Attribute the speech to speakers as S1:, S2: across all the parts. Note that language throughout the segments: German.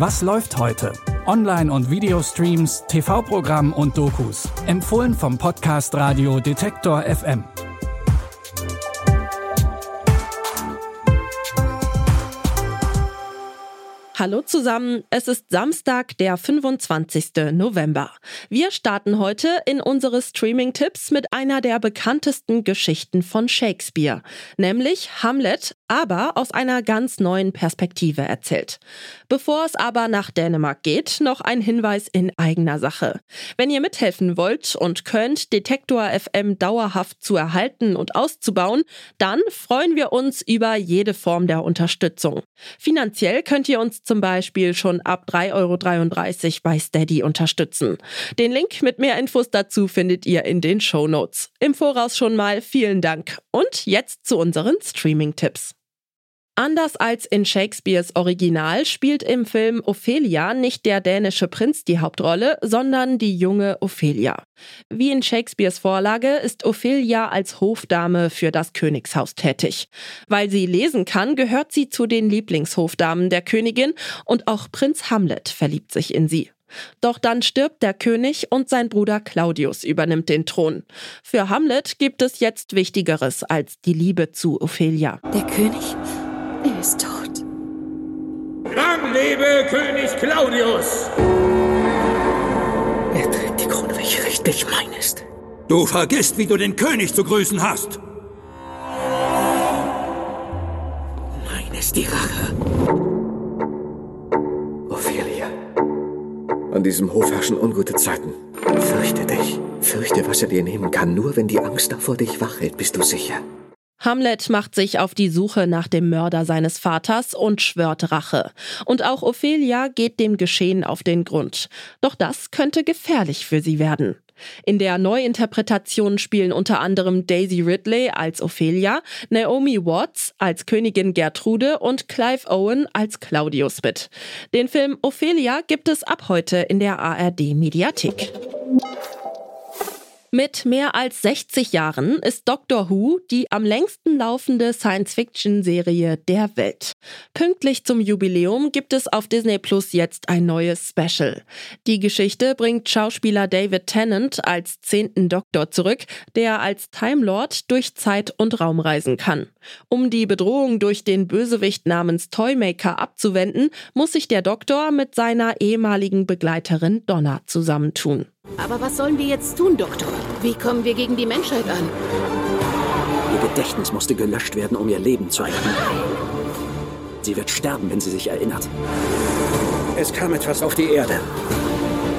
S1: Was läuft heute? Online- und Videostreams, TV-Programm und Dokus. Empfohlen vom Podcast Radio Detektor FM.
S2: Hallo zusammen, es ist Samstag, der 25. November. Wir starten heute in unsere Streaming-Tipps mit einer der bekanntesten Geschichten von Shakespeare, nämlich Hamlet, aber aus einer ganz neuen Perspektive erzählt. Bevor es aber nach Dänemark geht, noch ein Hinweis in eigener Sache. Wenn ihr mithelfen wollt und könnt, Detektor FM dauerhaft zu erhalten und auszubauen, dann freuen wir uns über jede Form der Unterstützung. Finanziell könnt ihr uns zum Beispiel schon ab 3,33 Euro bei Steady unterstützen. Den Link mit mehr Infos dazu findet ihr in den Show Notes. Im Voraus schon mal vielen Dank. Und jetzt zu unseren Streaming-Tipps. Anders als in Shakespeares Original spielt im Film Ophelia nicht der dänische Prinz die Hauptrolle, sondern die junge Ophelia. Wie in Shakespeares Vorlage ist Ophelia als Hofdame für das Königshaus tätig. Weil sie lesen kann, gehört sie zu den Lieblingshofdamen der Königin und auch Prinz Hamlet verliebt sich in sie. Doch dann stirbt der König und sein Bruder Claudius übernimmt den Thron. Für Hamlet gibt es jetzt Wichtigeres als die Liebe zu Ophelia.
S3: Der König er ist tot.
S4: Lang lebe König Claudius!
S3: Er trägt die Krone, welche rechtlich mein ist.
S4: Du vergisst, wie du den König zu grüßen hast.
S3: Mein ist die Rache. Ophelia. An diesem Hof herrschen ungute Zeiten. Fürchte dich. Fürchte, was er dir nehmen kann. Nur wenn die Angst davor dich wach hält, bist du sicher.
S2: Hamlet macht sich auf die Suche nach dem Mörder seines Vaters und schwört Rache. Und auch Ophelia geht dem Geschehen auf den Grund. Doch das könnte gefährlich für sie werden. In der Neuinterpretation spielen unter anderem Daisy Ridley als Ophelia, Naomi Watts als Königin Gertrude und Clive Owen als Claudius mit. Den Film Ophelia gibt es ab heute in der ARD Mediathek. Mit mehr als 60 Jahren ist Doctor Who die am längsten laufende Science-Fiction-Serie der Welt. Pünktlich zum Jubiläum gibt es auf Disney Plus jetzt ein neues Special. Die Geschichte bringt Schauspieler David Tennant als zehnten Doktor zurück, der als Time Lord durch Zeit und Raum reisen kann. Um die Bedrohung durch den Bösewicht namens Toymaker abzuwenden, muss sich der Doktor mit seiner ehemaligen Begleiterin Donna zusammentun.
S5: Aber was sollen wir jetzt tun, Doktor? Wie kommen wir gegen die Menschheit an?
S6: Ihr Gedächtnis musste gelöscht werden, um ihr Leben zu retten. Sie wird sterben, wenn sie sich erinnert.
S7: Es kam etwas auf die Erde.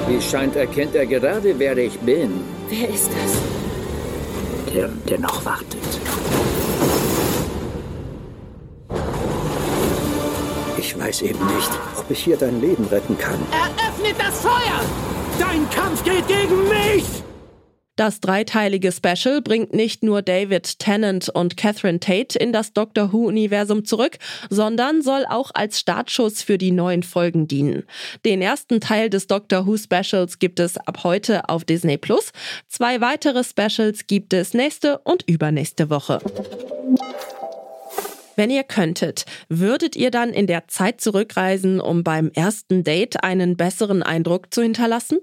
S8: Wie scheint, erkennt er gerade, wer ich bin.
S5: Wer ist das?
S6: Der, der noch wartet.
S7: Ich weiß eben nicht, ob ich hier dein Leben retten kann.
S5: Eröffnet das Feuer!
S7: Dein Kampf geht gegen mich!
S2: Das dreiteilige Special bringt nicht nur David Tennant und Catherine Tate in das Doctor Who-Universum zurück, sondern soll auch als Startschuss für die neuen Folgen dienen. Den ersten Teil des Doctor Who-Specials gibt es ab heute auf Disney Plus. Zwei weitere Specials gibt es nächste und übernächste Woche. Wenn ihr könntet, würdet ihr dann in der Zeit zurückreisen, um beim ersten Date einen besseren Eindruck zu hinterlassen?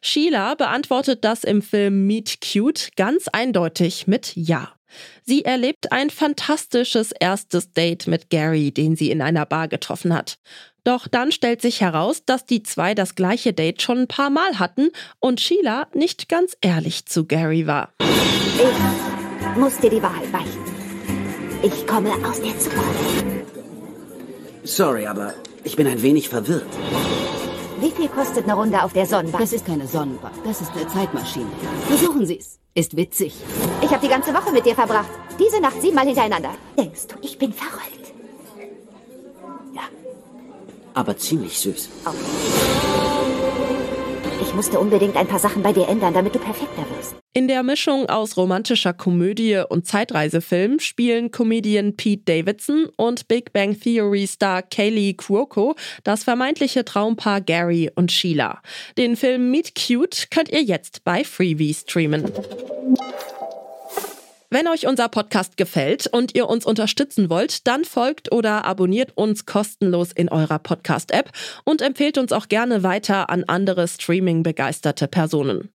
S2: Sheila beantwortet das im Film Meet Cute ganz eindeutig mit Ja. Sie erlebt ein fantastisches erstes Date mit Gary, den sie in einer Bar getroffen hat. Doch dann stellt sich heraus, dass die zwei das gleiche Date schon ein paar Mal hatten und Sheila nicht ganz ehrlich zu Gary war.
S9: Ich muss dir die Wahrheit beichten. Ich komme aus der Zukunft.
S6: Sorry, aber ich bin ein wenig verwirrt.
S9: Wie viel kostet eine Runde auf der Sonnenbank?
S5: Das ist keine Sonnenbank, das ist eine Zeitmaschine. Versuchen Sie es. Ist witzig.
S9: Ich habe die ganze Woche mit dir verbracht. Diese Nacht siebenmal hintereinander. Denkst du, ich bin verrückt?
S6: Ja. Aber ziemlich süß.
S9: Okay. Ich musste unbedingt ein paar Sachen bei dir ändern, damit du perfekter wirst.
S2: In der Mischung aus romantischer Komödie und Zeitreisefilm spielen Comedian Pete Davidson und Big Bang Theory Star Kaylee Cuoco das vermeintliche Traumpaar Gary und Sheila. Den Film Meet Cute könnt ihr jetzt bei Freebie streamen. Wenn euch unser Podcast gefällt und ihr uns unterstützen wollt, dann folgt oder abonniert uns kostenlos in eurer Podcast-App und empfehlt uns auch gerne weiter an andere Streaming-begeisterte Personen.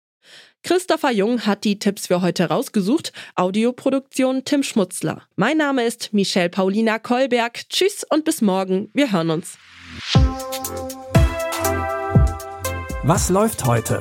S2: Christopher Jung hat die Tipps für heute rausgesucht. Audioproduktion Tim Schmutzler. Mein Name ist Michelle Paulina Kolberg. Tschüss und bis morgen. Wir hören uns.
S1: Was läuft heute?